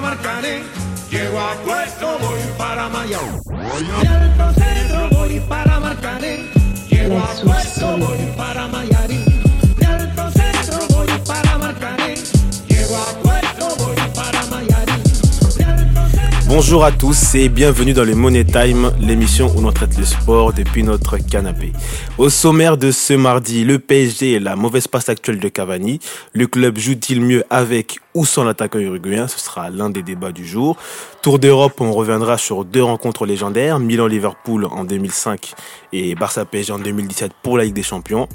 Marcané. Llego a puesto, voy para Mayao. Y al centro voy para Marcané. Llego a puesto, voy para Mayarín. Bonjour à tous et bienvenue dans le Money Time, l'émission où l'on traite le sport depuis notre canapé. Au sommaire de ce mardi, le PSG et la mauvaise passe actuelle de Cavani. Le club joue-t-il mieux avec ou sans l'attaquant uruguayen? Ce sera l'un des débats du jour. Tour d'Europe, on reviendra sur deux rencontres légendaires, Milan-Liverpool en 2005 et Barça-PSG en 2017 pour la Ligue des Champions.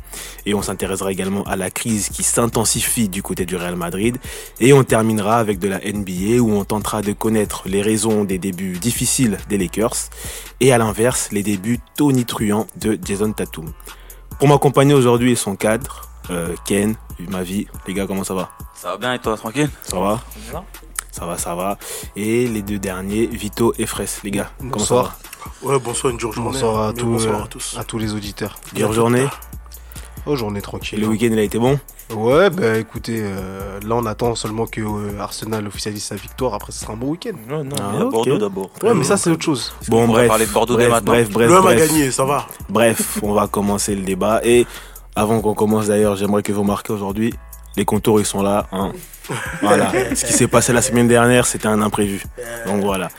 Et on s'intéressera également à la crise qui s'intensifie du côté du Real Madrid. Et on terminera avec de la NBA où on tentera de connaître les raisons des débuts difficiles des Lakers et à l'inverse les débuts tonitruants de Jason Tatum. Pour m'accompagner aujourd'hui est son cadre, euh, Ken, ma vie. Les gars, comment ça va? Ça va bien et toi, tranquille? Ça va Ça va, ça va. Et les deux derniers, Vito et Fraisse. Les gars, comment Bonsoir. ça Ouais, bonsoir, une dure journée. Bonsoir à, hein. tous, Bonsoir euh, à tous. à tous les auditeurs. va Dure journée Oh, journée Et tranquille. le week-end, il a été bon? Ouais, bah écoutez, euh, là on attend seulement que euh, Arsenal officialise sa victoire. Après, ce sera un bon week-end. Non, non, Ah, mais à ok. Bordeaux d'abord. Ouais, mais ça c'est autre chose. Bon, qu'on va bref. parler de Bordeaux dès bref, maintenant bref, bref, L'homme a bref. gagné, ça va. Bref, on va commencer le débat. Et avant qu'on commence d'ailleurs, j'aimerais que vous marquiez aujourd'hui, les contours ils sont là. hein. Voilà. Ce qui s'est passé la semaine dernière, c'était un imprévu. Donc voilà.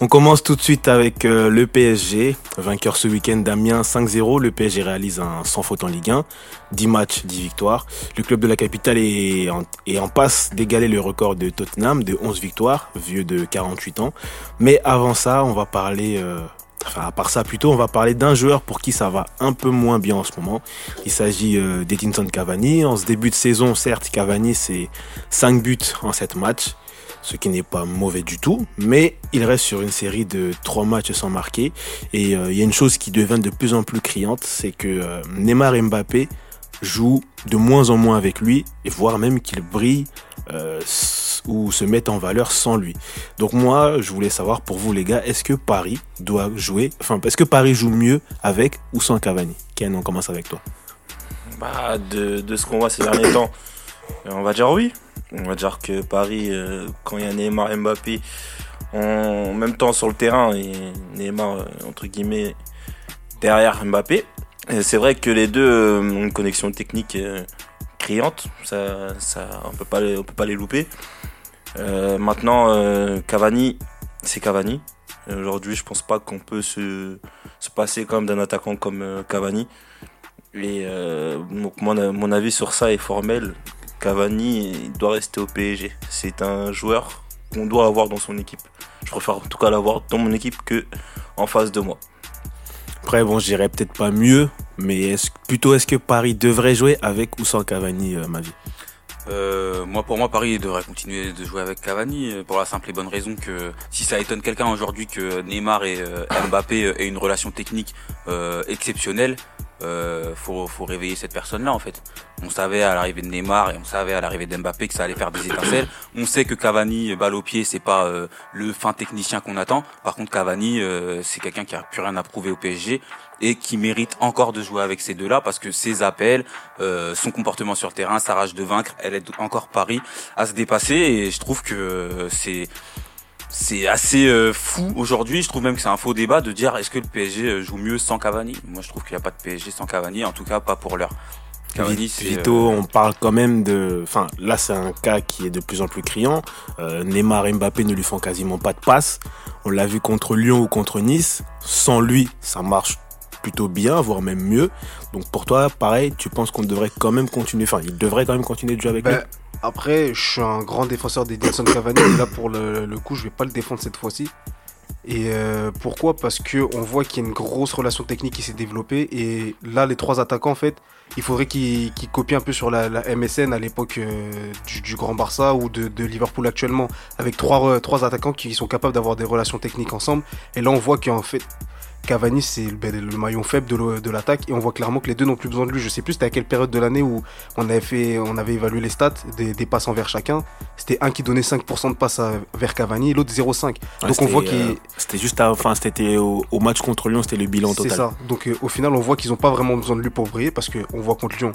On commence tout de suite avec euh, le PSG. Vainqueur ce week-end d'Amiens 5-0. Le PSG réalise un sans faute en Ligue 1. 10 matchs, 10 victoires. Le club de la capitale est en, est en passe d'égaler le record de Tottenham de 11 victoires, vieux de 48 ans. Mais avant ça, on va parler... euh, Enfin, à part ça, plutôt, on va parler d'un joueur pour qui ça va un peu moins bien en ce moment. Il s'agit euh, d'Edinson Cavani. En ce début de saison, certes, Cavani, c'est 5 buts en 7 matchs, ce qui n'est pas mauvais du tout, mais il reste sur une série de 3 matchs sans marquer. Et euh, il y a une chose qui devient de plus en plus criante, c'est que euh, Neymar Mbappé jouent de moins en moins avec lui, et voire même qu'ils brillent euh, ou se mettent en valeur sans lui. Donc moi, je voulais savoir pour vous les gars, est-ce que Paris doit jouer, enfin, est-ce que Paris joue mieux avec ou sans Cavani? Ken, on commence avec toi. Bah, de, ce qu'on voit ces derniers temps, euh, on va dire oui. On va dire que Paris, euh, quand il y a Neymar Mbappé, en même temps sur le terrain, et Neymar, entre guillemets, derrière Mbappé. C'est vrai que les deux euh, ont une connexion technique euh, criante, ça, on peut pas on peut pas les louper. Euh, maintenant, Cavani, c'est Cavani. Aujourd'hui, je pense pas qu'on peut se, se passer d'un attaquant comme Cavani. Et mon, avis sur ça est formel. Cavani doit rester au PSG. C'est un joueur qu'on doit avoir dans son équipe. Je préfère en tout cas l'avoir dans mon équipe que en face de moi. Après, bon, je dirais peut-être pas mieux, mais plutôt est-ce que Paris devrait jouer avec ou sans Cavani, euh, ma vie Euh, moi, pour moi, Paris devrait continuer de jouer avec Cavani euh, pour la simple et bonne raison que si ça étonne quelqu'un aujourd'hui que Neymar et euh, Mbappé aient une relation technique exceptionnelle, euh, faut, faut réveiller cette personne-là en fait. On savait à l'arrivée de Neymar et on savait à l'arrivée d'Mbappé que ça allait faire des étincelles. On sait que Cavani, balle au pied, c'est pas euh, le fin technicien qu'on attend. Par contre, Cavani, euh, c'est quelqu'un qui a plus rien à prouver au PSG et qui mérite encore de jouer avec ces deux-là parce que ses appels, euh, son comportement sur terrain, sa rage de vaincre, elle aide encore Paris à se dépasser et je trouve que euh, c'est c'est assez euh, fou aujourd'hui. Je trouve même que c'est un faux débat de dire est-ce que le PSG euh, joue mieux sans Cavani? Moi, je trouve qu'il n'y a pas de PSG sans Cavani, en tout cas pas pour l'heure. Cavani, Vito, euh, on parle quand même de. Enfin, là, c'est un cas qui est de plus en plus criant. Euh, Neymar et Mbappé ne lui font quasiment pas de passe. On l'a vu contre Lyon ou contre Nice. Sans lui, ça marche plutôt bien, voire même mieux. Donc pour toi, pareil, tu penses qu'on devrait quand même continuer. Enfin, il devrait quand même continuer de jouer avec lui? Après, je suis un grand défenseur d'Edinson Cavani. et là, pour le, coup, je vais pas le défendre cette fois-ci. Et euh, pourquoi? Parce que on voit qu'il y a une grosse relation technique qui s'est développée. Et là, les trois attaquants, en fait, il faudrait qu'ils copient un peu sur la, MSN à l'époque euh, du, Grand Barça ou de, de Liverpool actuellement, avec trois, euh, trois attaquants qui sont capables d'avoir des relations techniques ensemble. Et là, on voit qu'en fait, Cavani, c'est le, ben, maillon faible de l'attaque. Et on voit clairement que les deux n'ont plus besoin de lui. Je sais plus c'était à quelle période de l'année où on avait, fait, on avait évalué les stats des, des passes envers chacun. C'était un qui donnait 5% de passes vers Cavani et l'autre 0,5. Ouais, Donc on voit qu'il euh, c'était juste, à- enfin, c'était au, au match contre Lyon, c'était le bilan C'est total. ça. Donc euh, au final, on voit qu'ils n'ont pas vraiment besoin de lui pour briller parce qu'on voit contre Lyon,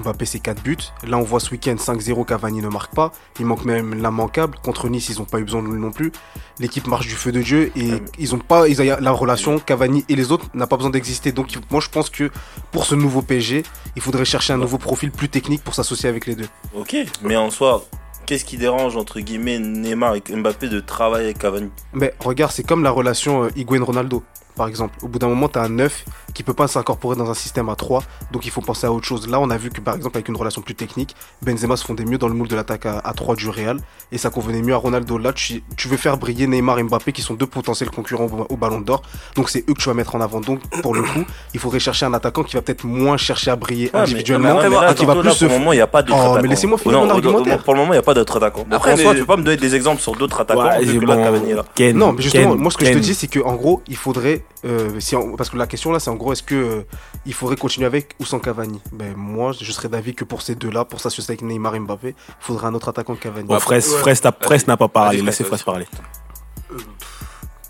Mbappé c'est 4 buts. Là on voit ce week-end 5-0 Cavani ne marque pas. Il manque même l'immanquable. Contre Nice ils n'ont pas eu besoin de lui non plus. L'équipe marche du feu de Dieu et ils ont pas ils ont- la relation Cavani et les autres n'a pas besoin d'exister. Donc moi je pense que pour ce nouveau PSG il faudrait chercher un nouveau profil plus technique pour s'associer avec les deux. Ok, mais en soi, qu'est-ce qui dérange entre guillemets Neymar et Mbappé de travailler avec Cavani? Mais regarde c'est comme la relation euh, Higuain-Ronaldo. Par exemple, au bout d'un moment, tu as un 9 qui peut pas s'incorporer dans un système à 3, donc il faut penser à autre chose. Là, on a vu que par exemple, avec une relation plus technique, Benzema se fondait mieux dans le moule de l'attaque à, à 3 du Real, et ça convenait mieux à Ronaldo. Là, tu, tu veux faire briller Neymar et Mbappé, qui sont deux potentiels concurrents au, au Ballon d'Or, donc c'est eux que tu vas mettre en avant. Donc, pour le coup, il faudrait chercher un attaquant qui va peut-être moins chercher à briller Ouais, mais- individuellement, mais après, là, et qui va attends, plus là, se pour le moment, il n'y a pas d'autres Oh, mais laissez-moi finir Non, mon argumentaire. Pour le moment, il n'y a pas d'autres attaquants. Après, en soi, mais- tu peux pas me donner des exemples sur d'autres attaquants Ouais, vu que bon, là. Ken, Non, mais justement, Ken, moi ce que je te dis, c'est qu'en gros, il faudrait, euh, si on- parce que la question là, c'est en gros, est-ce que euh, il faudrait continuer avec ou sans Cavani? Ben moi, je serais d'avis que pour ces deux-là, pour s'associer avec Neymar et Mbappé, il faudrait un autre attaquant que Cavani. Fraisse, Ouais. Fraisse, n'a pas parlé, laissez Fraisse, parler.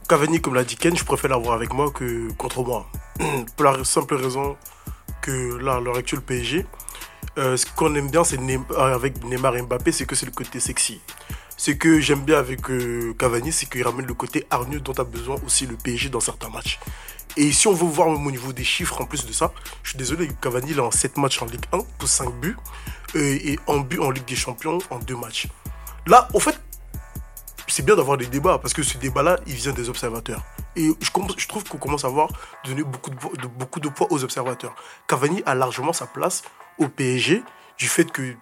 Cavani, comme l'a dit Ken, je préfère l'avoir avec moi que contre moi. Pour la simple raison que là, à l'heure actuelle, PSG, euh, ce qu'on aime bien c'est euh, avec Neymar et Mbappé, c'est que c'est le côté sexy. Ce que j'aime bien avec euh, Cavani, c'est qu'il ramène le côté hargneux dont a besoin aussi le PSG dans certains matchs. Et si on veut voir au niveau des chiffres en plus de ça, je suis désolé, Cavani il en 7 matchs en Ligue 1 pour 5 buts euh, et en but en Ligue des Champions en 2 matchs. Là, au fait, c'est bien d'avoir des débats parce que ce débat-là, il vient des observateurs. Et je, trouve qu'on commence à avoir donné beaucoup de- beaucoup de poids aux observateurs. Cavani a largement sa place au PSG du fait que.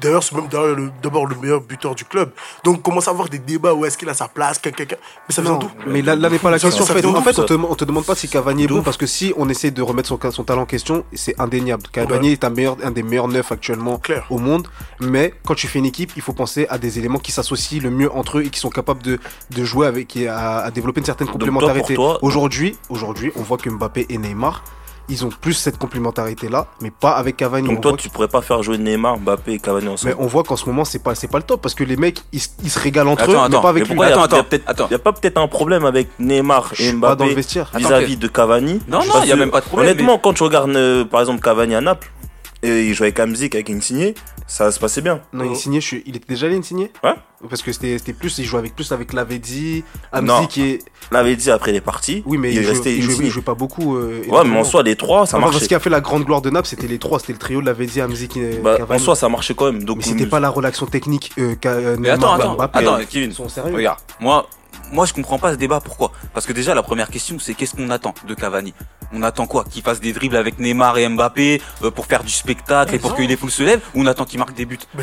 D'ailleurs, c'est même le- d'abord le meilleur buteur du club. Donc, on commence à avoir des débats où est-ce qu'il a sa place, quelqu'un. Mais ça vient Non, d'où? mais là, là n'est pas la question. ça en fait, en fait on, te, on te demande pas si Cavani est bon parce que si on essaie de remettre son, son talent en question, c'est indéniable. Cavani est un, meilleur, un des meilleurs neufs actuellement au monde. Mais quand tu fais une équipe, il faut penser à des éléments qui s'associent le mieux entre eux et qui sont capables de, de jouer avec et à, à développer une certaine complémentarité. Aujourd'hui, aujourd'hui, on voit que Mbappé et Neymar, ils ont plus cette complémentarité là, mais pas avec Cavani. Donc On toi, tu pourrais pas faire jouer Neymar, Mbappé et Cavani mais ensemble. on voit qu'en ce moment, c'est pas, c'est pas le top parce que les mecs, ils, se régalent entre Attends, eux, mais attends, pas avec mais lui. Attends, y y attends. Il n'y a pas peut-être un problème avec Neymar et Mbappé vis-à-vis que- de Cavani? Non, non, il y a même pas de problème. Honnêtement, quand tu regardes euh, par exemple Cavani à Naples et il jouait avec Amzik, avec Insigne, ça se passait bien. Non, Insigné, je suis- il était déjà allé Insigné Ouais. Parce que c'était c'était plus, il jouait avec plus avec Lavezzi, Non. Amzi qui est. L'avait dit après les parties. Oui, mais il, il, est jouait, resté il, jouait, il pas beaucoup. euh, Ouais, mais en soi, les trois, ça Enfin, parce marchait. Ce qui a fait la grande gloire de Naples, c'était les trois, c'était le trio Lavezzi, Amzi, qui Bah, en soi, ça marchait quand même. Donc, mais c'était pas la relation technique euh, qu'a euh, attends, attends, Mbappé. attends, Kevin. Ils sont sérieux. Regarde, moi, moi je comprends pas ce débat. Pourquoi? Parce que déjà la première question c'est qu'est-ce qu'on attend de Cavani? On attend quoi Qu'il fasse des dribbles avec Neymar et Mbappé euh, pour faire du spectacle et pour que les foules se lèvent Ou on attend qu'il marque des buts? Mais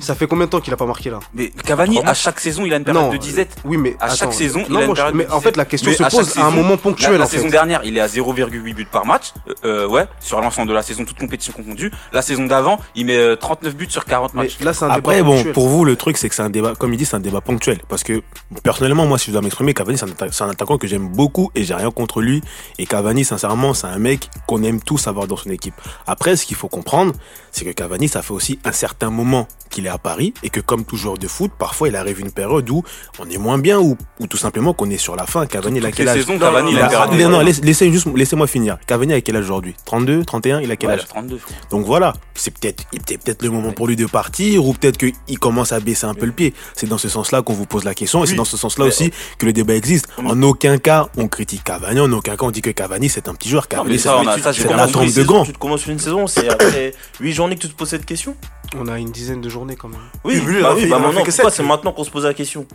Ça fait combien de temps qu'il a pas marqué là? Mais Cavani à chaque saison il a une période Non, de disette. Oui, mais À chaque attends, saison, il non, a une moi, je- période Mais de en fait, la question Mais se pose à un moment ponctuel. la en fait. saison dernière, il est à 0,8 buts par match. Euh, euh, ouais, sur l'ensemble de la saison, toute compétition confondue. La saison d'avant, il met euh, 39 buts sur 40 Mais matchs. là, c'est un Après, débat bon, ponctuel. pour vous, le truc, c'est que c'est un débat, comme il dit, c'est un débat ponctuel. Parce que, personnellement, moi, si je dois m'exprimer, Cavani, c'est un, atta- c'est un attaquant que j'aime beaucoup et j'ai rien contre lui. Et Cavani, sincèrement, c'est un mec qu'on aime tous avoir dans son équipe. Après, ce qu'il faut comprendre, c'est que Cavani, ça fait aussi un certain moment qu'il est à Paris et que, comme tout joueur de foot, parfois, il arrive une période où on est moins bien ou, ou tout simplement qu'on est sur la fin. Cavani, il a Toutes quel les âge saisons, Cavani, il a a- non, de- non, laisse- laissez juste, laissez-moi finir. Cavani a quel âge aujourd'hui? 32, 31, il a quel âge? il a 32. frère. donc voilà, c'est peut-être peut-être le moment pour lui de partir ou peut-être qu'il commence à baisser un peu le pied. C'est dans ce sens-là qu'on vous pose la question et c'est dans ce sens-là aussi que le débat existe. En aucun cas on critique Cavani, en aucun cas on dit que Cavani c'est un petit joueur. Ça, on a- tu- ça, la tombe de saison, gants. Tu te commences une saison, c'est après 8 journées que tu te poses cette question On a une dizaine de journées quand même. Oui, Oui, bah oui, bah maintenant, pourquoi c'est maintenant qu'on se pose la question?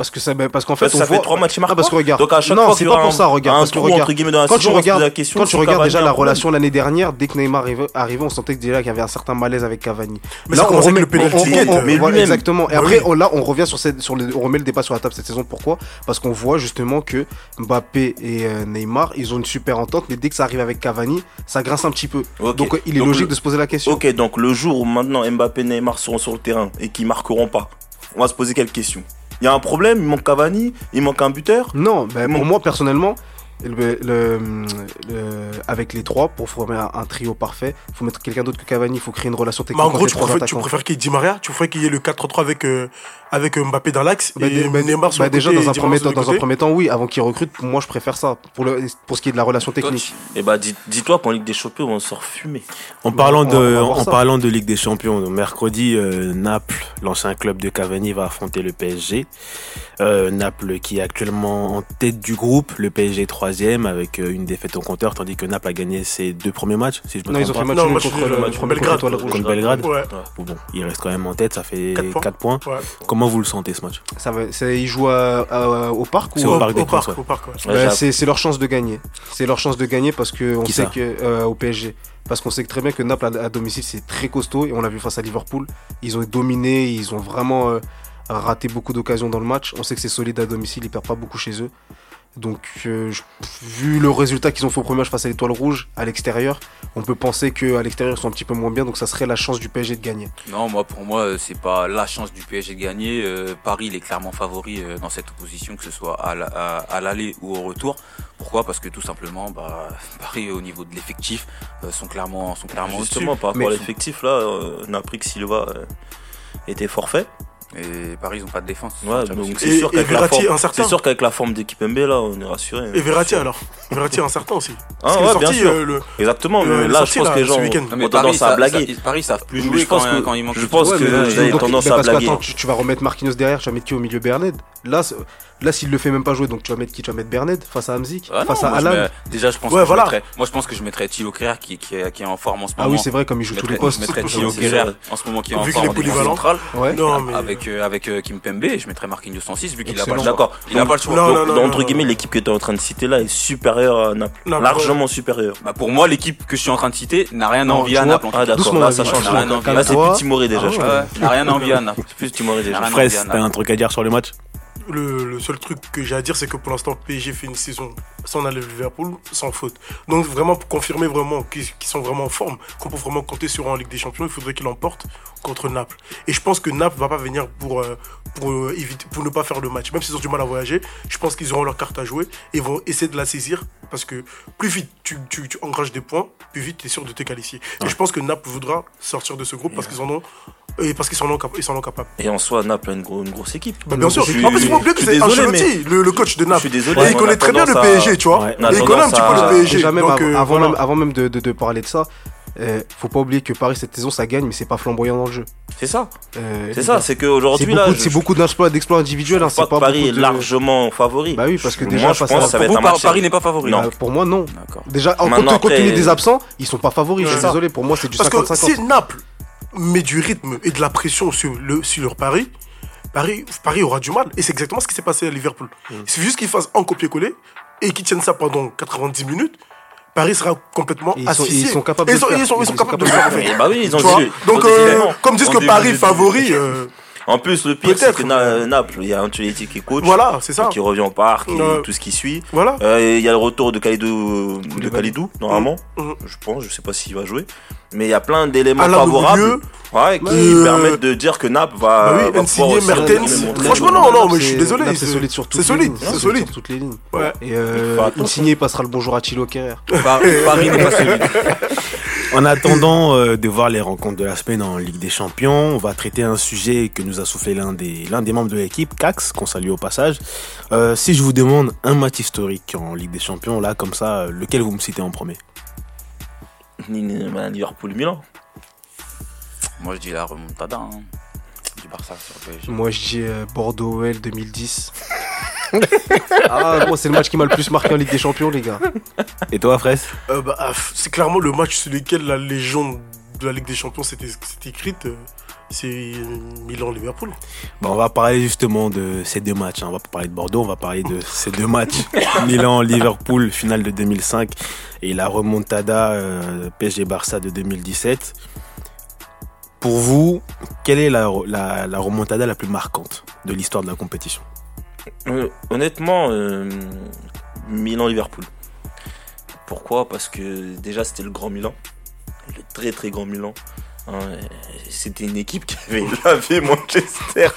Parce que ça, ben, parce qu'en fait, Parce on ça voit. fait 3 matchs, Ah, parce pas. que regarde. Donc à chaque non, fois c'est pas pour ça, regarde. un Parce que trou, regarde. entre guillemets, dans la Quand saison, tu regardes, la question quand tu si regardes Cavani déjà la relation l'année dernière, dès que Neymar arrivait, arrivait, on sentait déjà qu'il y avait un certain malaise avec Cavani. Mais ça le penalty on- voilà, lui-même. exactement. Et Bah après, là, on revient sur cette, sur le, on remet le débat sur la table cette saison. Pourquoi? Parce qu'on voit justement que Mbappé et euh, Neymar, ils ont une super entente, mais dès que ça arrive avec Cavani, ça grince un petit peu. Donc, il est logique le- de se poser la question. Ok, donc le jour où maintenant Mbappé et Neymar seront sur le terrain et qu'ils marqueront pas, on va se poser quelques questions. Il y a un problème, il manque Cavani, il manque un buteur. Non, ben, pour moi personnellement, le- le- le- avec les trois pour former un, un trio parfait. Il faut mettre quelqu'un d'autre que Cavani. Il faut créer une relation Mais technique en entre gros, tu préfères, tu préfères qu'il y ait Di Maria, tu préfères qu'il y ait le 4-3-3 avec, euh, avec Mbappé dans l'axe Bah, et bah, Neymar sur bah, le déjà côté dans un, premier temps, le dans un côté. premier temps, oui, avant qu'il recrute, moi je préfère ça pour, le, pour ce qui est de la relation technique. Et bah, dis- dis-toi qu'en Ligue des Champions, on sort fumé. En parlant, on de, on en ça. parlant de Ligue des Champions, mercredi, euh, Naples, l'ancien club de Cavani, va affronter le PSG. Euh, Naples qui est actuellement en tête du groupe, le PSG est troisième avec euh, une défaite au compteur, tandis que Naples a gagné ses deux premiers matchs, si je me Non, ils ont fait match Non, nul match contre le match premier Belgrade. contre. Contre Belgrade Ouais. Bon, il reste quand même en tête, ça fait Quatre 4 points. points. Ouais. Comment vous le sentez ce match? Ça va, c'est- ils jouent à- à- au parc ou au Au, Parc des Princes, Bah, c'est leur chance de gagner. C'est leur chance de gagner parce que on Qui sait que euh, au PSG. Parce qu'on sait que très bien que Naples à, à domicile c'est très costaud et on l'a vu face à Liverpool. Ils ont dominé, ils ont vraiment euh, raté beaucoup d'occasions dans le match. On sait que c'est solide à domicile, ils perdent pas beaucoup chez eux. Donc euh, je- vu le résultat qu'ils ont fait au premier match face à l'Étoile Rouge à l'extérieur, on peut penser qu'à l'extérieur ils sont un petit peu moins bien. Donc ça serait la chance du PSG de gagner. Non, moi pour moi euh, c'est pas la chance du PSG de gagner. Euh, Paris il est clairement favori euh, dans cette opposition, que ce soit à la- à à l'aller ou au retour. Pourquoi? Parce que tout simplement, bah, Paris au niveau de l'effectif euh, sont clairement sont clairement. Justement, par rapport Mais- à l'effectif, là, euh, on a appris que Silva euh, était forfait. Et Paris ils ont pas de défense. Ouais, donc c'est Et- sûr qu'avec la forme, incertain. c'est sûr qu'avec la forme d'équipe MB là, on est rassuré. Et Verratti alors? Verratti incertain aussi. Ah Parce ouais, bien sorti, sûr. euh, le- Exactement, Euh, mais est là, sorti, je pense là, que les gens ont tendance Paris, à ça- blaguer. ça- Paris savent plus jouer je pense quand, que- quand il manque je de pense que tendance à blaguer. tu, vas remettre Marquinhos derrière, tu vas mettre qui au milieu Berned? Là, là s'il le fait même pas jouer, donc tu vas mettre qui? Tu vas mettre Berned face à Hamzik, Ah non, face à Alan. mets- déjà, je pense Ouais, que voilà. je mettrais, moi, je pense que je mettrais Thilo Kerrer qui, qui, est, qui est en forme en ce Ah moment. oui, c'est vrai, comme il joue Je tous les postes. je mettrais Thilo. Kerrer en ce moment qui est en Vu forme qu'il est polyvalent. centrale. Ouais. Non, mais. Avec, euh, avec euh, Kim Pembe, et je mettrais Marquinhos en 6 vu qu'il a pas le choix. D'accord. Il a pas le choix. Non, Donc, non, non, entre non, guillemets, l'équipe que tu es en train de citer là est supérieure à Naples. Non, Largement supérieure. bah, pour moi, l'équipe que je suis en train de citer n'a rien à Non, envier à Naples. Ah d'accord, là ça change. Là c'est plus Timoré déjà. Ah je ouais. crois. Ouais, n'a rien à envier à Naples. C'est plus Timoré déjà. À t'as Naples. un truc à dire sur le match? Le, le seul truc que j'ai à dire, c'est que pour l'instant, PSG fait une saison sans aller Liverpool, sans faute. Donc, vraiment, pour confirmer vraiment qu'ils sont vraiment en forme, qu'on peut vraiment compter sur en Ligue des Champions, il faudrait qu'ils l'emportent contre Naples. Et je pense que Naples va pas venir pour, euh, pour, euh, éviter, pour ne pas faire le match. Même s'ils ont du mal à voyager, je pense qu'ils auront leur carte à jouer et vont essayer de la saisir parce que plus vite tu, tu, tu engages des points, plus vite tu es sûr de te qualifier. Et je pense que Naples voudra sortir de ce groupe parce qu'ils en ont. Et parce qu'ils sont, ils sont capables. Et en soi, Naples a une, gros- une grosse équipe. Bah, bien sûr. Je suis- En plus, il faut oublier que je c'est Ancelotti, le, le coach de Je Naples. suis désolé. Et il on connaît très bien le PSG, tu vois. Il connaît un petit peu le PSG. Déjà, même donc, av- euh, avant, voilà. même, avant même de, de- de parler de ça, euh, faut pas oublier que Paris cette saison ça gagne, mais c'est pas flamboyant dans le jeu. C'est ça. Euh, C'est ça. C'est qu'aujourd'hui là, je- c'est beaucoup d'exploits d'exploits individuels. je Hein, c'est pas Paris est de- largement favori. Bah oui, parce que Moi, déjà je face pense à- que ça va Pour être vous, un Par- match. Paris n'est pas favori. Non. Bah, pour moi non. Déjà, en compte, tenu des absents, ils sont pas favoris. Je suis désolé, pour moi c'est du Parce que 50-50. si Naples met du rythme et de la pression sur, le, sur Paris, Paris, Paris aura du mal. Et c'est exactement ce qui s'est passé à Liverpool. Mm. Il suffit juste qu'ils fassent un copier-coller et qu'ils tiennent ça pendant 90 minutes. Paris sera complètement ils sont- ils sont capables de le faire. ils sont- ils sont Ils capables de le faire. en fait. Bah oui, ils ont. Donc, euh, comme disent En que Paris favori, euh, En plus, le pire, c'est que Na- Naples, il y a Ancelotti qui est coach. voilà, c'est ça. Qui revient au parc, et tout ce qui suit. Voilà. Euh, Il y a le retour de Kalidou, de Kalidou normalement. Mhm. Je pense, je sais pas s'il va jouer. Mais il y a plein d'éléments favorables ouais, qui Euh, permettent de dire que Naples va. Bah oui, va pouvoir aussi Mertens. Franchement, non, non, mais je suis désolé, C'est solide sur toutes les lignes. c'est solide. Sur toutes les lignes. Ouais. Et euh. Insigné passera le bonjour à Thilo Kerrer. Par- Paris n'est pas solide. En attendant euh, de voir les rencontres de la semaine en Ligue des Champions, on va traiter un sujet que nous a soufflé l'un des, l'un des membres de l'équipe, Cax, qu'on salue au passage. Euh, si je vous demande un match historique en Ligue des Champions, là, comme ça, euh, lequel vous me citez en premier? Bah, Liverpool-Milan. Moi, je dis la remontada hein, du Barça sur le PSG. Moi, je dis euh, Bordeaux-OL 2010. Ah, moi, c'est le match qui m'a le plus marqué en Ligue des Champions, les gars. Et toi, Fraisse Euh, bah, ah, c'est clairement le match sur lequel la légende de la Ligue des Champions s'était écrite. euh, C'est Milan-Liverpool. Bah, On va parler justement de ces deux matchs. hein. On va pas parler de Bordeaux, on va parler de ces deux matchs. Milan-Liverpool, finale de 2005, et la remontada euh, PSG-Barça de 2017. Pour vous, quelle est la, la, la remontada la plus marquante de l'histoire de la compétition? Euh, honnêtement, euh, Milan-Liverpool. Pourquoi? Parce que déjà c'était le grand Milan, le très très grand Milan. Hein, C'était une équipe qui avait lavé Manchester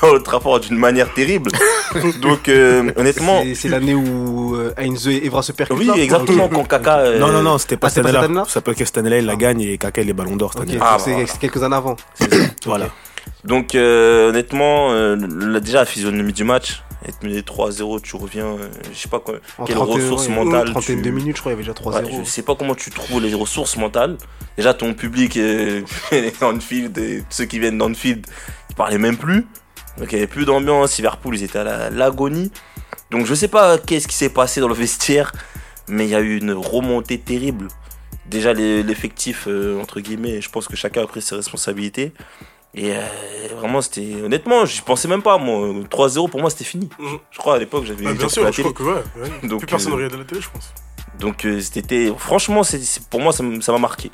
à Old Trafford d'une manière terrible. Donc euh, honnêtement, C'est- l'année où euh, Heinze et Evra se percutent. oui, là exactement. Quand Kaka, euh, Non, non, non, c'était pas Ah, cette année-là. Ça s'appelle que cette année-là, il la gagne et Kaka, il est ballon d'or cette année. Ah, c'est voilà. quelques années avant. Voilà. Donc euh, honnêtement, euh, déjà la physionomie du match, être mené 3-0, tu reviens, euh, je sais pas quoi, En quelles 31, ressources ouais, mentales. tu- de minutes, je crois, il y avait déjà 3-0. Ouais, je sais pas comment tu trouves les ressources mentales. Déjà ton public, euh, Anfield, et ceux qui viennent d'Anfield, ils parlaient même plus. Donc il y avait plus d'ambiance. Liverpool, ils étaient à la- l'agonie. Donc je sais pas qu'est-ce qui s'est passé dans le vestiaire, mais il y a eu une remontée terrible. Déjà l'effectif, euh, entre guillemets, je pense que chacun a pris ses responsabilités. Et euh, vraiment, c'était. Honnêtement, je pensais même pas, moi. 3-0 pour moi, c'était fini. Mhm. Je crois à l'époque, j'avais Ah, bien la sûr, je télé. crois que ouais. ouais. Donc, Plus personne euh, ne regardait la télé, je pense. Donc euh, c'était. Franchement, c'est pour moi, ça m'a marqué.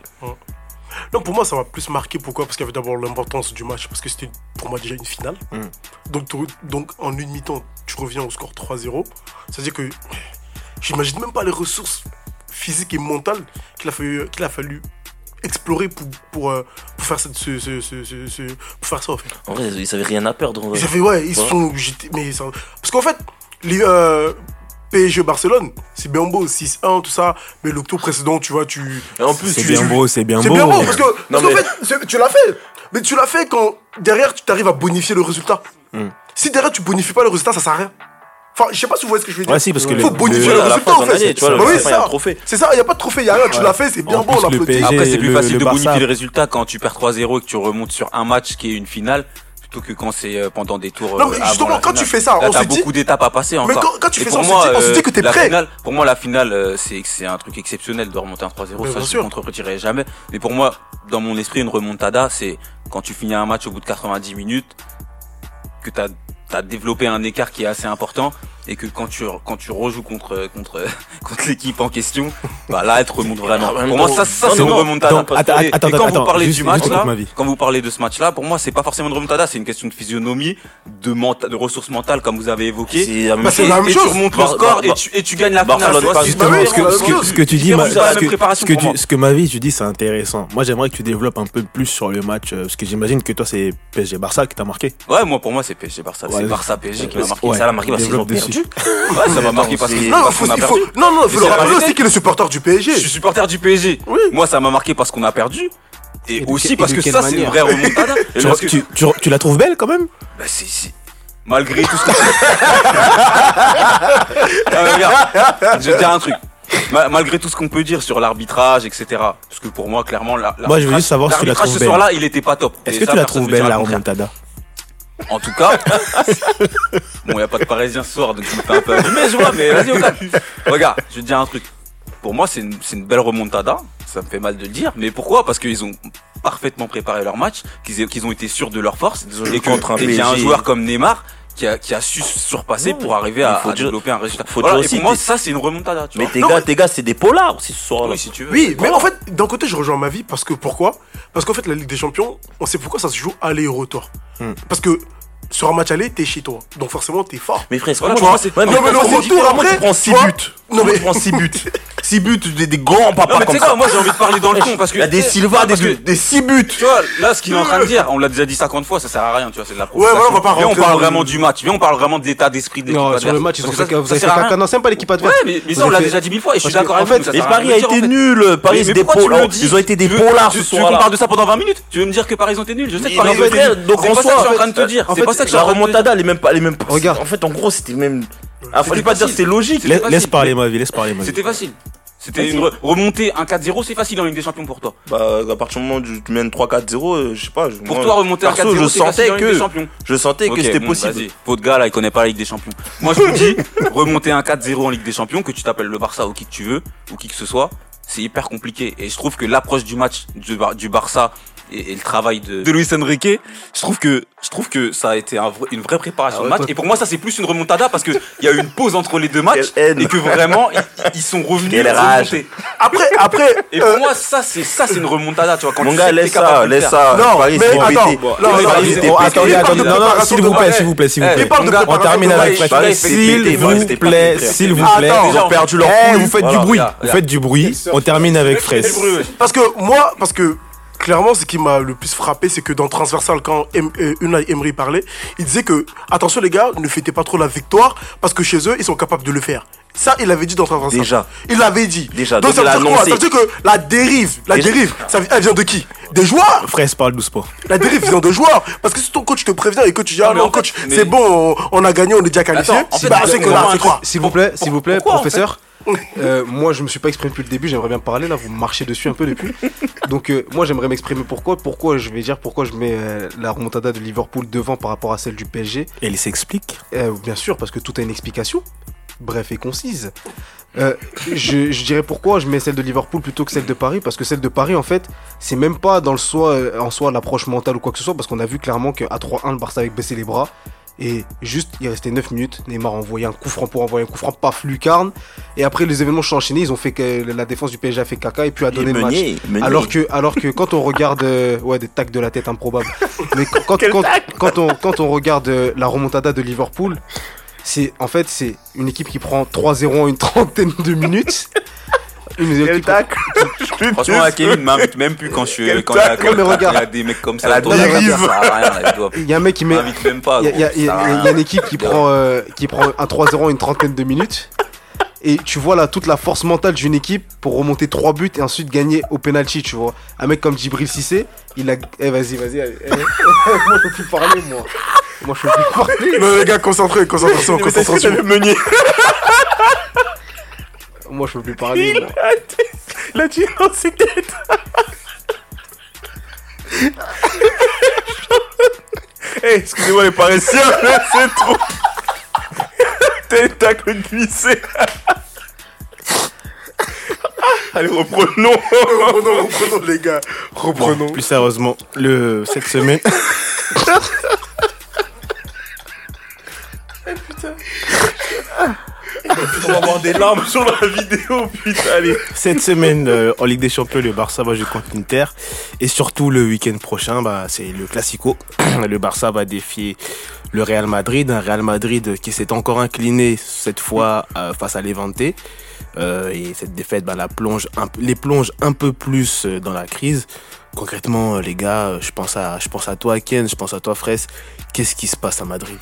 Non, pour moi, ça m'a plus marqué. Pourquoi? Parce qu'il y avait d'abord l'importance du match. Parce que c'était pour moi déjà une finale. Mm. Donc, donc, en une mi-temps, tu reviens au score 3-0. C'est-à-dire que j'imagine même pas les ressources physiques et mentales qu'il a fallu, qu'il a fallu explorer pour, pour, euh, pour faire, ce, ce- ce- ce- ce- pour faire ça. En fait. En vrai, ils avaient rien à perdre. Ils avaient, ouais, ils Ouais. sont. Mais ça- parce qu'en fait, les. euh, PSG Barcelone, c'est bien beau, 6-1, tout ça, mais l'octo précédent, tu vois, tu. Et en plus, C'est tu bien beau, c'est bien C'est beau. bien beau parce que parce qu'en mais- fait c'est- tu l'as fait mais tu l'as fait quand derrière tu t'arrives à bonifier le résultat. Hmm. Si derrière tu bonifies pas le résultat ça sert à rien. Enfin je sais pas si vous voyez ce que je veux dire. Ouais, si, parce que Il faut le- bonifier le- le, résultat en fait. tu vois, Bah le- oui, ça. trophée. C'est ça, il y a pas de trophée, il y a rien, tu l'as fait, c'est bien En bon, le. PSG Après, c'est plus le- facile le de bonifier les résultats quand tu perds 3-0 et que tu remontes sur un match qui est une finale plutôt que quand c'est euh, pendant des tours. Non, euh, mais avant justement, la quand tu fais ça, Là, on t'as se dit- beaucoup d'étapes à passer Mais encore. quand- quand tu Et fais pour ça, on se dit- on se dit que t'es la prêt. finale- pour moi, la finale, euh, c'est c'est un truc exceptionnel de remonter un 3-0. Mais Ça, je ne contretirerai jamais. Mais pour moi, dans mon esprit, une remontada, c'est quand tu finis un match au bout de 90 minutes, que tu as, développé un écart qui est assez important et que quand tu quand tu rejoues contre contre contre l'équipe en question, bah là elle te remonte vraiment. Ah, Pour moi ça ça c'est une remontada. attends, attends, et quand attends, vous parlez du match là, quand vous parlez de ce match là, pour moi c'est pas forcément une remontada, c'est une question de physionomie, de ressources mentales comme vous avez évoqué. C'est la même Bah, chose. tu remontes le score et tu, gagnes la finale. Ce que, tu dis, ce que- ma vie, tu dis, c'est intéressant. Moi, j'aimerais que tu développes un peu plus sur le match, euh, parce que j'imagine que toi, c'est PSG Barça qui t'a marqué. Ouais, moi pour moi c'est PSG Barça, c'est. Barça PSG qui m'a marqué. ça l'a marqué parce qu'ils ont développe dessus. Perdu. Ouais, ça m'a marqué parce que c'est- Non, parce faut, qu'on a il faut, perdu. non, non, il faut Mais le aussi qu'il est supporter du PSG. Je suis supporter du PSG. Oui. Moi, ça m'a marqué parce qu'on a perdu. Et, aussi et parce que ça, c'est une vraie remontada. Tu, Parce que- tu, tu- tu la trouves belle quand même? Bah, c'est- c'est- Malgré tout ce que Ah, mais regarde, je vais te dire un truc. Ma- malgré tout ce qu'on peut dire sur l'arbitrage, etc. Parce que pour moi, clairement, la- Moi, je veux l'arbitrage- juste savoir si tu la l'arbitrage trouves ce belle. soir-là, il était pas top. Est-ce que ça, tu la trouves belle, la remontada? En tout cas, bon, il n'y a pas de parisien ce soir, donc je me fais un peu allumer, je vois, mais vas-y, au calme. Regarde, je vais te dire un truc. Pour moi, c'est une, c'est une belle remontada. Ça me fait mal de le dire, mais pourquoi? Parce qu'ils ont parfaitement préparé leur match, qu'ils qu'ils ont été sûrs de leur force, Ils ont joué et que- contre un et qu'il y a un PSG. joueur comme Neymar qui a, qui a su se surpasser pour arriver à, il faut à dire- développer un résultat. faut Voilà, dire et aussi, pour moi, t'es- ça, c'est une remontada. Tu Mais vois. tes Non, gars, mais- tes gars, c'est des polars aussi ce soir-là. Oui, si tu veux. Oui, mais en fait, d'un côté, je rejoins ma vie parce que pourquoi? Parce qu'en fait, la Ligue des Champions, on sait pourquoi ça se joue aller et retour. Hmm. Parce que sur un match aller, t'es chez toi. Donc forcément, t'es fort. Mais frère, c'est Voilà, vois, c'est- ouais, Non, mais le retour, après, tu prends tu 6 vois buts. Non, mais mais- tu prends 6 buts. 6 buts, des, des grands papas Non, mais tu comme sais quoi, ça. moi, j'ai envie de parler dans le fond parce que. Il y a des Silva, des, que- des 6 buts. Tu vois, là, ce qu'il est en train de dire, on l'a déjà dit 50 fois, ça sert à rien, tu vois, c'est de la Ouais, voilà, on va pas Viens, on parle vraiment du match. Viens, on parle vraiment de l'état d'esprit de l'équipe Non, sur adverse. le match, ils ont ça- vous ça avez fait sert à rien. caca. Non, c'est même pas l'équipe adverse. Ouais, mais, mais ça, on l'a déjà dit mille fois et je suis d'accord en avec fait, vous. ça Mais rien Paris a été nul. Paris, Mais- c'est mais des polars. Ils ont été des Tu veux- polars tu- ce Tu veux qu'on parle de ça pendant 20 minutes Tu veux me dire que Paris ont été nuls Je sais que Mais Paris ont été nuls. donc en ça soi, je suis en train de te dire. en C'est fait, pas ça que je La remontada, elle est même pas, elle est même pas. Regarde. En fait, en gros, c'était même. Ah, faut C'était pas dire c'est logique. C'était Laisse, parler ma vie, laisse parler ma vie. C'était facile. C'était une re- remontée un 4-0, c'est facile en Ligue des Champions pour toi. Bah, à partir du moment où tu mènes 3-4-0, euh, je sais pas. je- Pour moi, toi, remonter un perso, 4-0, je c'est facile sentais que, je sentais que c'était bon, possible. Vas-y, Votre gars là, il connaît pas la Ligue des Champions. Moi, je vous dis, remonter un 4-0 en Ligue des Champions, que tu t'appelles le Barça ou qui que tu veux, ou qui que ce soit, c'est hyper compliqué. Et je trouve que l'approche du match du, Bar- du Barça et, et le travail de, de Luis Enrique, je trouve que je trouve que ça a été un une vraie préparation Ah ouais, de match. toi- Et pour moi, ça c'est plus une remontada parce que il y a eu une pause entre les deux matchs et que vraiment ils, ils sont revenus Quelle rage. remontés. Après, après. Et euh, pour moi, ça c'est ça c'est une remontada, tu vois. Quand Mon tu gars, laisse ça, laisse ça. Non, Paris, mais attends, attendez, attendez, de non, non, s'il vous plaît, s'il vous plaît, s'il vous Eh, plaît. On termine avec S'il vous plaît, s'il vous plaît. Ils ont perdu leur Eh, vous faites du bruit, vous faites du bruit. On termine avec Fraisse. Parce que moi, parce que clairement, ce qui m'a le plus frappé, c'est que dans Transversal, quand em, euh, Unai Emery parlait, il disait que, attention les gars, ne fêtez pas trop la victoire, parce que chez eux, ils sont capables de le faire. Ça, il l'avait dit dans Transversal. Déjà. Il l'avait dit. Déjà, Donc, donc ça il veut a dire quoi? Ça veut dire que la dérive, la Déjà. dérive, ça, elle vient de qui? Des joueurs Fraise parle doucement. La dérive vient de joueurs. Parce que si ton coach te prévient et que tu dis, ah Non, coach, mais- c'est bon, on, on a gagné, on est déjà qualifié. Attends, bah, c'est que là, c'est quoi? S'il vous plaît, s'il vous plaît, pourquoi, en professeur. Euh, moi, je me suis pas exprimé depuis le début. J'aimerais bien parler là. Vous marchez dessus un peu depuis. Donc, euh, moi, j'aimerais m'exprimer. Pourquoi? Pourquoi Je vais dire pourquoi je mets euh, la remontada de Liverpool devant par rapport à celle du PSG. Et il s'explique. Bien sûr, parce que tout a une explication. Bref et concise. Euh, je, je dirais pourquoi je mets celle de Liverpool plutôt que celle de Paris, parce que celle de Paris, en fait, c'est même pas dans le soi, en soi l'approche mentale ou quoi que ce soit, parce qu'on a vu clairement qu'à 3-1, le Barça avait baissé les bras. Et juste, il restait 9 minutes. Neymar a envoyé un coup franc pour envoyer un coup franc, paf, lucarne. Et après, les événements sont enchaînés. Ils ont fait que la défense du PSG a fait caca et puis a donné le match. Meunier. Alors que, alors que quand on regarde, euh, ouais, des tacs de la tête improbables. Mais quand, quand, quand, on, quand on regarde euh, la remontada de Liverpool, c'est en fait c'est une équipe qui prend 3-0 en une trentaine de minutes. Une équipe- Franchement, la Kevin m'invite même plus quand je Quel quand il y a- tacle. quand Mais regarde. il y a des mecs comme ça. Il Il y a un mec qui met, même pas. il y a, il y a- il il une équipe qui prend, euh, qui prend un 3-0 en une trentaine de minutes. Et tu vois là toute la force mentale d'une équipe pour remonter 3 buts et ensuite gagner au penalty, tu vois. Un mec comme Djibril Cissé, il a. Eh vas-y, vas-y. allez, eh. moi je peux plus parler, moi. Moi je peux plus parler. Non, les gars, concentrez, concentration, concentration. Meunier Moi je peux plus parler. moi. Il a dit dans ses têtes. Eh, excusez-moi les paressiens, mais c'est trop. Tentacle glissé. Allez, reprenons. reprenons, reprenons, les gars. Reprenons. Plus sérieusement, le, cette semaine. On va avoir des larmes sur la vidéo, putain, allez. Cette semaine euh, en Ligue des Champions, le Barça va jouer contre l'Inter. Et surtout le week-end prochain, bah, c'est le Classico. Le Barça va défier le Real Madrid. Un Real Madrid qui s'est encore incliné cette fois euh, face à Levante. Euh, et cette défaite bah, la plonge les plonge un peu plus dans la crise. Concrètement, les gars, je pense, à, je pense à toi, Ken, je pense à toi, Fraisse. Qu'est-ce qui se passe à Madrid?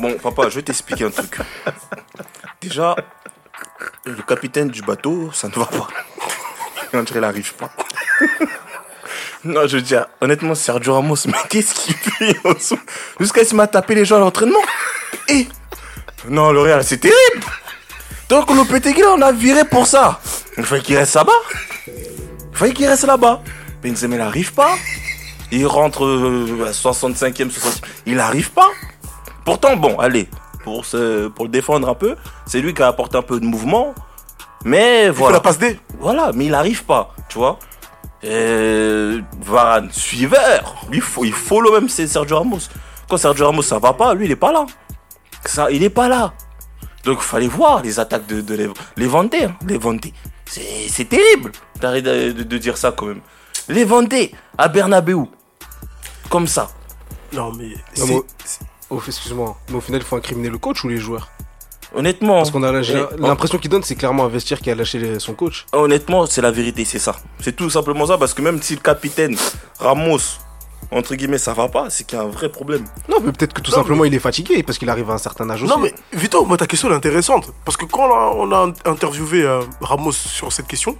Bon, papa, je vais t'expliquer un truc. Déjà, le capitaine du bateau, ça ne va pas. Dirait qu'il n'arrive pas. Non, je veux dire, honnêtement, Sergio Ramos, mais qu'est-ce qu'il fait en ce- Jusqu'à ce m'a tapé les gens à l'entraînement. Et Non, le Real, c'est terrible. Donc, le Pétégué, on a viré pour ça. Il fallait qu'il reste là-bas. Il fallait qu'il reste là-bas. Benzema, il n'arrive pas. Il rentre euh, à 65e, 60e. Il n'arrive pas. Pourtant, bon, allez, pour, se, pour le défendre un peu, c'est lui qui a apporté un peu de mouvement. Mais Il faut voilà. la passe D. Voilà, mais il n'arrive pas, tu vois. Varane, suiveur. Lui, il faut, il follow même c'est Sergio Ramos. Quand Sergio Ramos, ça va pas, lui, il est pas là. Ça, il est pas là. Donc, il fallait voir les attaques de, de Lev- Levante. Hein, Levante. C'est c'est terrible d'arrêter de, de- de dire ça quand même. Levante à Bernabeu. Comme ça. Non, mais. Oh, excuse-moi, mais au final, il faut incriminer le coach ou les joueurs? Honnêtement. Parce qu'on a l'impression qu'il donne, c'est clairement un vestiaire qui a lâché son coach. Honnêtement, c'est la vérité, c'est ça. C'est tout simplement ça, parce que même si le capitaine Ramos, entre guillemets, ça va pas, c'est qu'il y a un vrai problème. Non, mais peut-être que tout Non, simplement il est fatigué parce qu'il arrive à un certain âge aussi. Non, mais Vito, moi, ta question est intéressante. Parce que quand on a, on a interviewé euh, Ramos sur cette question,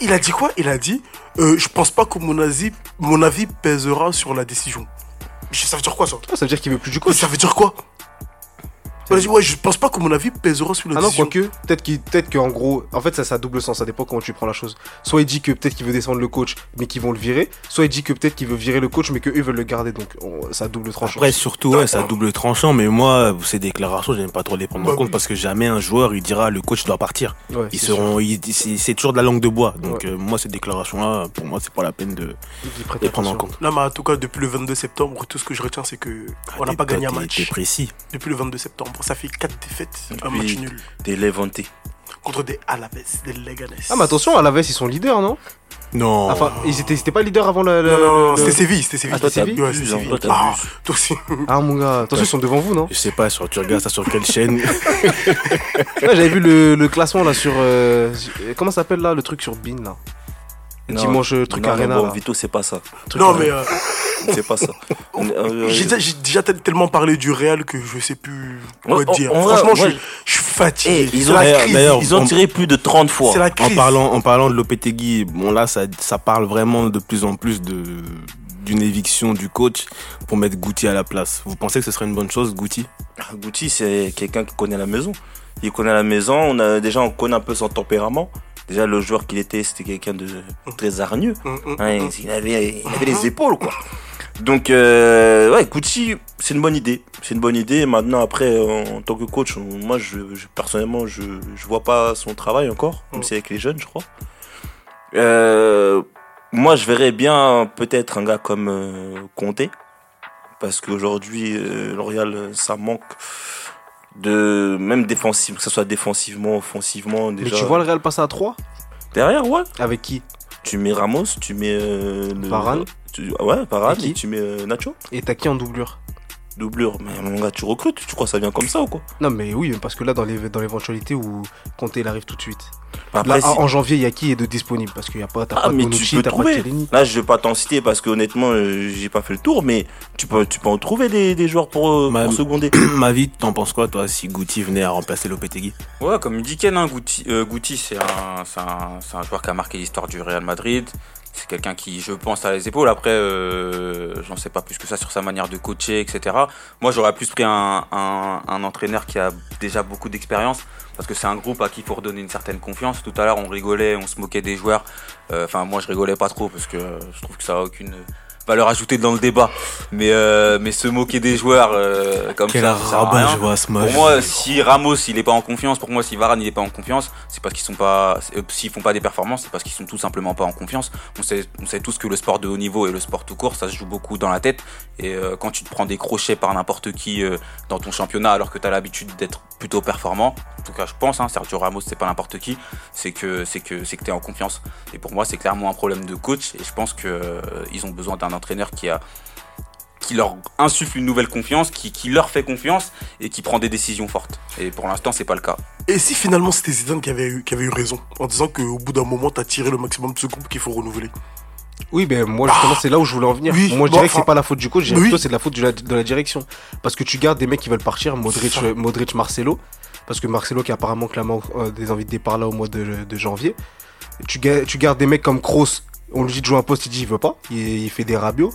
il a dit quoi? Il a dit euh, Je pense pas que mon avis, mon avis pèsera sur la décision. Ça veut dire quoi ça ça veut dire qu'il veut plus du Mais coach. Ça veut dire quoi? Il a dit Ouais, je pense pas que mon avis pèsera sur la Ah non, décision. quoique, peut-être qu'en gros, en fait, ça, ça a double sens, ça dépend comment tu prends la chose. Soit il dit que peut-être qu'il veut descendre le coach, mais qu'ils vont le virer. Soit il dit que peut-être qu'il veut virer le coach, mais qu'eux veulent le garder. Donc, on- ça a double tranchant. Après, surtout, ouais, c'est à double tranchant, mais moi, ces déclarations, j'aime pas trop les prendre en Bah compte oui. parce que jamais un joueur, il dira le coach doit partir. Ouais, Ils c'est seront, c'est toujours de la langue de bois. Donc, Ouais. euh, moi, ces déclarations-là, pour moi, c'est pas la peine de les prendre en compte. Là, mais en tout cas, depuis le 22 septembre, tout ce que je retiens, c'est que on n'a T'es- pas gagné un match. Précis. Depuis le 22 septembre, ça fait 4 défaites, un match nul. Des Levante. Contre des Alaves, des Leganes. Ah, mais attention, à la veste, ils sont leaders, non? Non. Enfin, ils étaient, pas leaders avant le. le- Non, non, non, le- c'était Séville, c'était Séville. Ah, toi, Ouais, c'était hein, Séville. toi, t'abuses. Ah, toi aussi. Ah, mon gars, attention, ils sont devant vous, non? Je sais pas, sur, tu regardes ça sur quelle chaîne. Ouais, j'avais vu le, le classement là sur. euh, comment ça s'appelle là, le truc sur Bean là? Non. Dimanche, euh, truc Non, non, Arena. bon, là. Vito, c'est pas ça. Truc Non, Arena. mais euh, C'est pas ça. Euh, j'ai déjà- tellement parlé du Real que je sais plus quoi dire. en Franchement, je suis- je suis fatigué. Eh, ils ont, la d'ailleurs- crise. d'ailleurs, ils ont on- tiré plus de 30 fois. C'est la En crise. parlant, en parlant de Lopetegui, bon là, ça, ça parle vraiment de plus en plus de d'une éviction du coach pour mettre Goutti à la place. Vous pensez que ce serait une bonne chose, Goutti Gucci, c'est quelqu'un qui connaît la maison. Il connaît la maison. On a déjà, on connaît un peu son tempérament. Déjà, le joueur qu'il était, c'était quelqu'un de très hargneux. Hum. il, avait, il avait les épaules, quoi. Donc, euh, ouais, Gucci, c'est une bonne idée. C'est une bonne idée. Maintenant, après, en, en tant que coach, moi, je, je- personnellement, je, je vois pas son travail encore, même si avec les jeunes, je crois. Euh, moi, je verrais bien peut-être un gars comme euh, parce qu'aujourd'hui, euh, L'Oréal, ça manque de même défensif, que ce soit défensivement, offensivement. Mais Déjà. tu vois le Real passer à 3 derrière, ouais. Avec qui? Tu mets Ramos, tu mets euh, le- Varane. tu- ouais, Varane, et tu mets euh, Nacho. Et t'as qui en doublure? Doublure, mais mon gars, tu recrutes, tu crois que ça vient comme ça ou quoi? Non, mais oui, parce que là, dans les- dans l'éventualité où Conte il arrive tout de suite. Après, Là, si- en janvier, il y a qui est de disponible? Parce qu'il y a pas, t'as Ah, pas de Bonucci, peux t'as pas de. Là, je vais pas t'en citer parce que honnêtement, euh, j'ai pas fait le tour, mais tu peux, tu peux en trouver des, des joueurs pour, euh, Bah, pour seconder. Ma vie, t'en penses quoi, toi, si Goutti venait à remplacer Lopetegui? Ouais, comme il dit Ken, hein, Guti, euh, Guti, c'est un, c'est un, c'est un joueur qui a marqué l'histoire du Real Madrid. C'est quelqu'un qui, je pense, a les épaules. Après, euh, j'en sais pas plus que ça sur sa manière de coacher, etc. Moi, j'aurais plus pris un, un, entraîneur qui a déjà beaucoup d'expérience. Parce que c'est un groupe à qui il faut redonner une certaine confiance. Tout à l'heure, on rigolait, on se moquait des joueurs. Euh, Enfin, moi, je rigolais pas trop parce que je trouve que ça a aucune valeur ajoutée dans le débat. Mais, euh, mais se moquer des joueurs euh, comme Quel ça, ça à rabat je vois ce match. Pour moi, si Ramos il est pas en confiance, pour moi si Varane il est pas en confiance, c'est parce qu'ils sont pas, euh, s'ils font pas des performances, c'est parce qu'ils sont tout simplement pas en confiance. On sait, on sait tous que le sport de haut niveau et le sport tout court, ça se joue beaucoup dans la tête. Et euh, quand tu te prends des crochets par n'importe qui dans ton championnat, alors que tu as l'habitude d'être plutôt performant, en tout cas je pense, hein, Sergio Ramos c'est pas n'importe qui, c'est que c'est que c'est que t'es en confiance. Et pour moi c'est clairement un problème de coach. Et je pense que ils ont besoin d'un entraîneur qui a qui leur insuffle une nouvelle confiance, qui, qui leur fait confiance et qui prend des décisions fortes. Et pour l'instant, c'est pas le cas. Et si finalement c'était Zidane qui avait eu, qui avait eu raison en disant qu'au bout d'un moment t'as tiré le maximum de ce groupe qu'il faut renouveler? Oui, ben moi justement, c'est là où je voulais en venir. Oui, moi, je bon, dirais que c'est pas la faute du coach, je dirais oui. plutôt c'est de la faute de la, de la direction. Parce que tu gardes des mecs qui veulent partir, Modric, Modric Marcelo. Parce que Marcelo qui apparemment clairement euh, des envies de départ là au mois de, de janvier. Tu, tu gardes des mecs comme Kroos, on lui dit de jouer un poste, il dit il veut pas, il, il fait des rabios.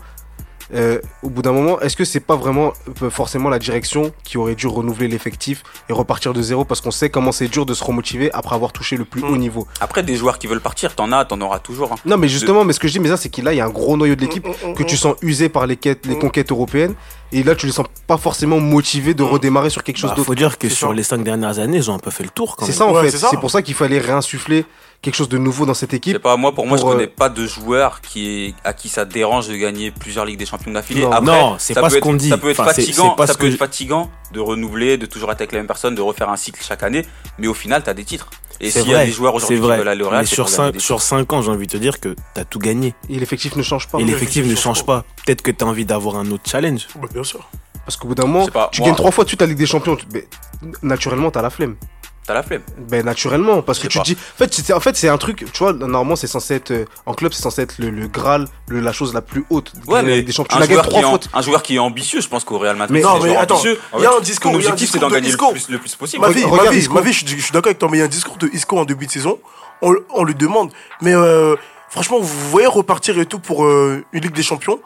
Euh, au bout d'un moment, est-ce que c'est pas vraiment euh, forcément la direction qui aurait dû renouveler l'effectif et repartir de zéro parce qu'on sait comment c'est dur de se remotiver après avoir touché le plus haut niveau. Après, des joueurs qui veulent partir, t'en as, t'en auras toujours. hein. Non, mais justement, mais ce que je dis, mais ça, c'est qu'il là, il y a un gros noyau de l'équipe Mm, mm, que tu sens usé par les, quêtes, les conquêtes européennes. Et là, tu les sens pas forcément motivés de Mm. redémarrer sur quelque chose Bah, d'autre. faut dire que sur ça. les cinq dernières années, ils ont un peu fait le tour quand C'est ça, en Ouais, fait. c'est pour ça qu'il fallait réinsuffler quelque chose de nouveau dans cette équipe. pas, moi, pour moi, je euh, connais pas de joueur qui est, à qui ça dérange de gagner plusieurs Ligues des Champions d'affilée. Non. Non, c'est pas ce qu'on dit. Ça peut être Enfin, fatigant, c'est pas ça ce peut que être je- fatigant de renouveler, de toujours être avec la même personne, de refaire un cycle chaque année. Mais au final, t'as des titres. Et C'est s'il y a vrai, des joueurs c'est aujourd'hui qui vrai. veulent aller au Real, Mais c'est sur pour gagner 5 des sur titres. cinq ans, j'ai envie de te dire que t'as tout gagné. Et l'effectif ne change pas. Et l'effectif ne change pas. Peut-être que t'as envie d'avoir un autre challenge. Bah, bien sûr. Parce qu'au bout d'un moment, pas, tu moi- gagnes trois fois de suite la Ligue des Champions. mais, naturellement, t'as la flemme. T'as la flemme. Ben naturellement, parce que tu te dis, en fait, c'est, en fait, c'est un truc, tu vois, normalement, c'est censé être, euh, en club, c'est censé être le, le Graal, le- la chose la plus haute. Ouais, mais des Champions. Un joueur, qui un joueur qui est ambitieux, je pense qu'au Real Madrid, Mais- Non, mais attends, ambitieux. il y a un discours, Ton objectif, c'est d'en de gagner le plus, le plus possible. Ma vie, Regarde ma vie, Isco. ma vie, je, suis- je suis d'accord avec toi, mais il y a un discours de Isco en début de saison. On, on lui demande, mais euh, franchement, vous voyez repartir et tout pour euh, une Ligue des Champions?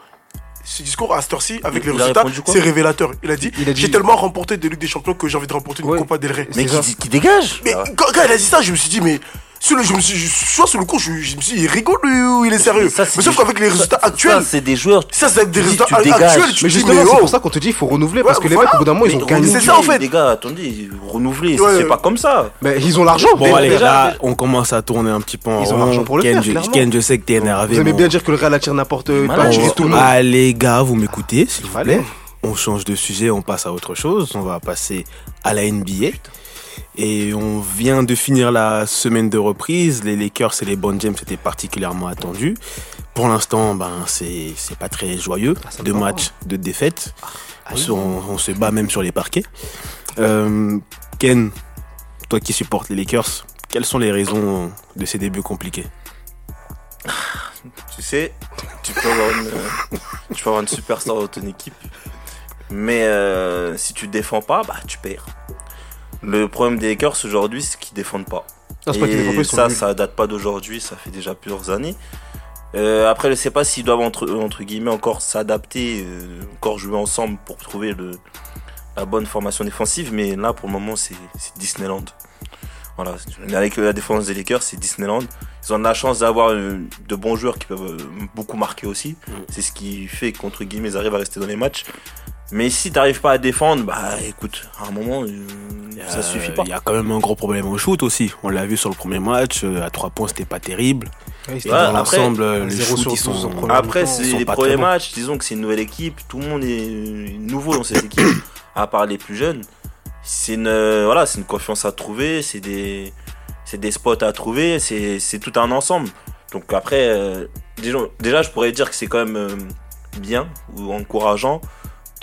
Ce discours à cette heure-ci, avec Il- les résultats, c'est révélateur. Il a dit, j'ai tellement remporté des Ligues des Champions que j'ai envie de remporter une Ouais. Copa del Rey. Mais qui, qui dégage Mais Ah ouais. quand, quand il a dit ça, je me suis dit, mais sur le, je me suis, je, sur le coup, je, je me suis dit, il rigole lui, ou il est sérieux. Ça, c'est mais sauf qu'avec les résultats ça- actuels, ça, c'est des joueurs. ça, c'est avec des résultats tu dégages. actuels, tu Mais justement, c'est oh. pour ça qu'on te dit, il faut renouveler, parce que les mecs, au bout d'un moment, ils ont gagné. c'est ça, en fait. Les gars, attendez, renouveler, Ouais, c'est pas comme ça. Mais ils ont l'argent. Bon, allez, là, on commence à tourner un petit peu en Ils ont l'argent pour le Ken, faire, je, clairement. Ken, je sais que t'es énervé. Vous aimez bien dire que le Real attire n'importe Malade, pas je tuer vais tout le monde. Allez, gars, vous m'écoutez, s'il vous Fallait. plaît. On change de sujet, on passe à autre chose. On va passer à la NBA. Et on vient de finir la semaine de reprise. Les Lakers et les Bon James étaient particulièrement attendus. Pour l'instant, ben, c'est pas très joyeux. Ah, Deux matchs, deux défaites. Se, on- on se bat même sur les parquets. Euh, Ken, toi qui supportes les Lakers, quelles sont les raisons de ces débuts compliqués? Tu sais, tu peux avoir une, tu peux avoir une superstar dans ton équipe, mais euh, si tu défends pas, bah tu perds. Le problème des Lakers aujourd'hui, c'est qu'ils défendent pas. Défendent sont ça, ça date pas d'aujourd'hui, ça fait déjà plusieurs années. Euh, après, je sais pas s'ils doivent entre, entre guillemets encore s'adapter, euh, encore jouer ensemble pour trouver le, la bonne formation défensive, mais là pour le moment c'est Disneyland. Voilà, avec la défense des Lakers, c'est Disneyland. Ils ont de la chance d'avoir euh, de bons joueurs qui peuvent euh, beaucoup marquer aussi. Mm. C'est ce qui fait qu'entre guillemets ils arrivent à rester dans les matchs. Mais si t'arrives pas à défendre, bah écoute, à un moment, euh, ça suffit pas. Il y a quand même un gros problème au shoot aussi. On l'a vu sur le premier match. euh, À 3 points, c'était pas terrible. Ouais, Et dans l'ensemble, euh, les 0 shoots, sur ils 12 en sont. Après, c'est les premiers matchs, disons que c'est une nouvelle équipe, tout le monde est euh, nouveau dans cette équipe, à part les plus jeunes. C'est une, euh, voilà, c'est une confiance à trouver, c'est des, c'est des spots à trouver, c'est c'est tout un ensemble. Donc après, euh, déjà, déjà, je pourrais dire que c'est quand même euh, bien ou encourageant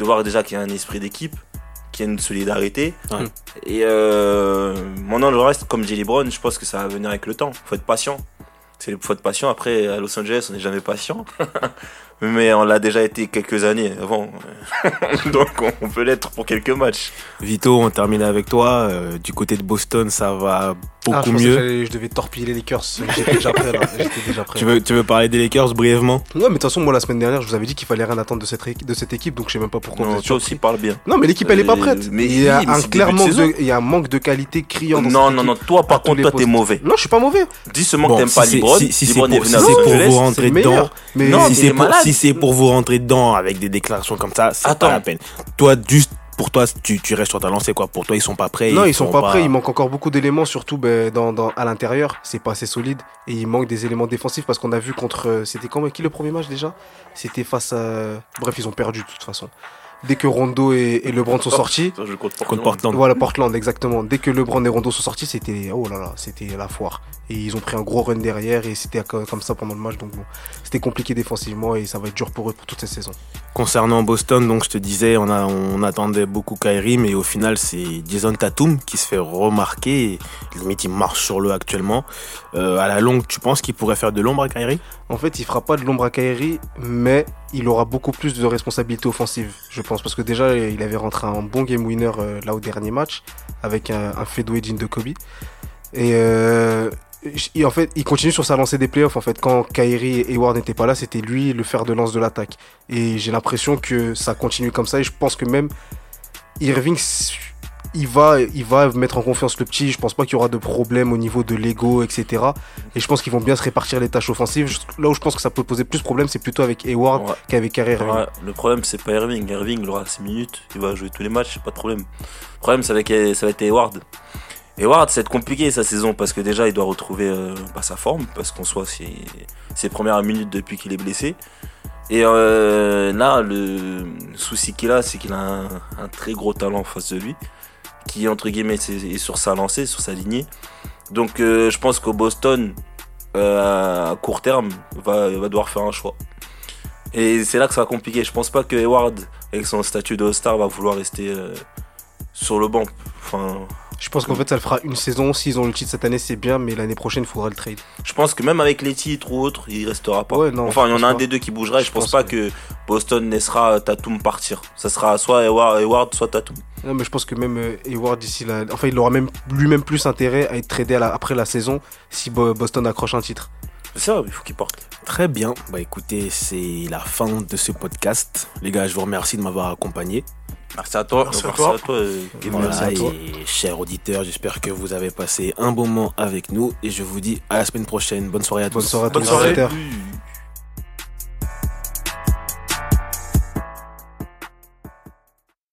de voir déjà qu'il y a un esprit d'équipe, qu'il y a une solidarité. Ouais. Et euh, maintenant, le reste, comme dit Lebron, je pense que ça va venir avec le temps. Faut être patient. C'est faut être patient. Après, à Los Angeles, on n'est jamais patient. Mais on l'a déjà été quelques années avant. Donc on- peut l'être pour quelques matchs. Vito, on termine avec toi. Euh, du côté de Boston, ça va Ah, beaucoup je que mieux. je devais torpiller les Lakers. J'étais déjà prêt là. J'étais déjà prêt. Tu veux, tu veux parler des Lakers brièvement? Ouais, mais de toute façon, moi la semaine dernière, je vous avais dit qu'il fallait rien attendre de cette, de cette équipe, donc je sais même pas pourquoi Non, toi aussi parle bien. Non, mais l'équipe elle est pas Euh, prête. mais il y a oui, un de manque de, il y a un manque de qualité criant dans Non, cette non, non, toi par contre, toi t'es mauvais. Non, je suis pas mauvais. Dis seulement Bon, que t'aimes si pas c'est- Libron. si- c'est Libron pour- est venu si à c'est Los pour vous rentrer dedans. Mais Non, si c'est malade. Si c'est pour vous rentrer dedans avec des déclarations comme ça, c'est Attends. pas la peine. Toi, juste pour toi, tu, tu restes sur ta lancée quoi. Pour toi, ils sont pas prêts. non, ils sont pas prêts. Il manque encore beaucoup d'éléments, surtout ben, dans, dans- à l'intérieur. C'est pas assez solide. Et il manque des éléments défensifs parce qu'on a vu contre. euh, C'était quand qui le premier match déjà? C'était face à. Bref, ils ont perdu de toute façon. Dès que Rondo et, et LeBron sont sortis. Je compte contre Portland. Voilà, Portland, exactement. Dès que LeBron et Rondo sont sortis, c'était. Oh là là, c'était la foire. Et ils ont pris un gros run derrière et c'était co- comme ça pendant le match. Donc bon, c'était compliqué défensivement et ça va être dur pour eux pour toute cette saison. Concernant Boston, donc je te disais, on, a, on attendait beaucoup Kyrie, mais au final, c'est Jason Tatum qui se fait remarquer. Limite, il marche sur le actuellement. Euh, à la longue, tu penses qu'il pourrait faire de l'ombre à Kyrie? En fait, il fera pas de l'ombre à Kyrie, mais il aura beaucoup plus de responsabilités offensives, je pense. Parce que déjà, il avait rentré un bon game winner euh, là au dernier match, avec un, un fadeaway de Kobe. Et, euh, et en fait, il continue sur sa lancée des playoffs. En fait, quand Kyrie et Hayward n'étaient pas là, c'était lui le fer de lance de l'attaque. Et j'ai l'impression que ça continue comme ça. Et je pense que même Irving, il va, il va mettre en confiance le petit. Je pense pas qu'il y aura de problème au niveau de l'ego, etc. Et je pense qu'ils vont bien se répartir les tâches offensives. Là où je pense que ça peut poser plus de problèmes, c'est plutôt avec Hayward Ouais. qu'avec Kyrie Irving. Ouais, le problème, c'est pas Irving. Irving, il aura 6 minutes, il va jouer tous les matchs, pas de problème. Le problème, c'est avec, ça va être Hayward. Hayward, ça va être compliqué sa saison parce que déjà, il doit retrouver euh, bah, sa forme, parce qu'on soit ses, ses premières minutes depuis qu'il est blessé. Et euh, là, le souci qu'il a, c'est qu'il a un, un très gros talent en face de lui, qui, entre guillemets, est, sur sa lancée, sur sa lignée. Donc, euh, je pense qu'au Boston, euh, à court terme, va, va devoir faire un choix. Et c'est là que ça va compliquer. Je pense pas que Hayward, avec son statut de All-Star, va vouloir rester euh, sur le banc. Enfin, Je pense qu'en fait, ça le fera une saison. S'ils ont le titre cette année, c'est bien, mais l'année prochaine, il faudra le trade. je pense que même avec les titres ou autres, il restera pas. Ouais, non, enfin, il y en a un pas. des deux qui bougera et je, Je pense, pense pas que- que Boston laissera Tatum partir. Ça sera soit Hayward, soit Tatum. Non, mais je pense que même euh, Hayward, d'ici là. Enfin, il aura même lui-même plus intérêt à être tradé à la- après la saison si Bo- Boston accroche un titre. C'est ça, il faut qu'il porte. Très bien. Bah écoutez, c'est la fin de ce podcast. Les gars, je vous remercie de m'avoir accompagné. Merci à toi. Merci à Merci toi. à toi. euh. Voilà, Merci à toi. et chers auditeurs, j'espère que vous avez passé un bon moment avec nous et je vous dis à la semaine prochaine. Bonne soirée à tous. Bonne soirée à tous Bonne les soirée. auditeurs. Salut.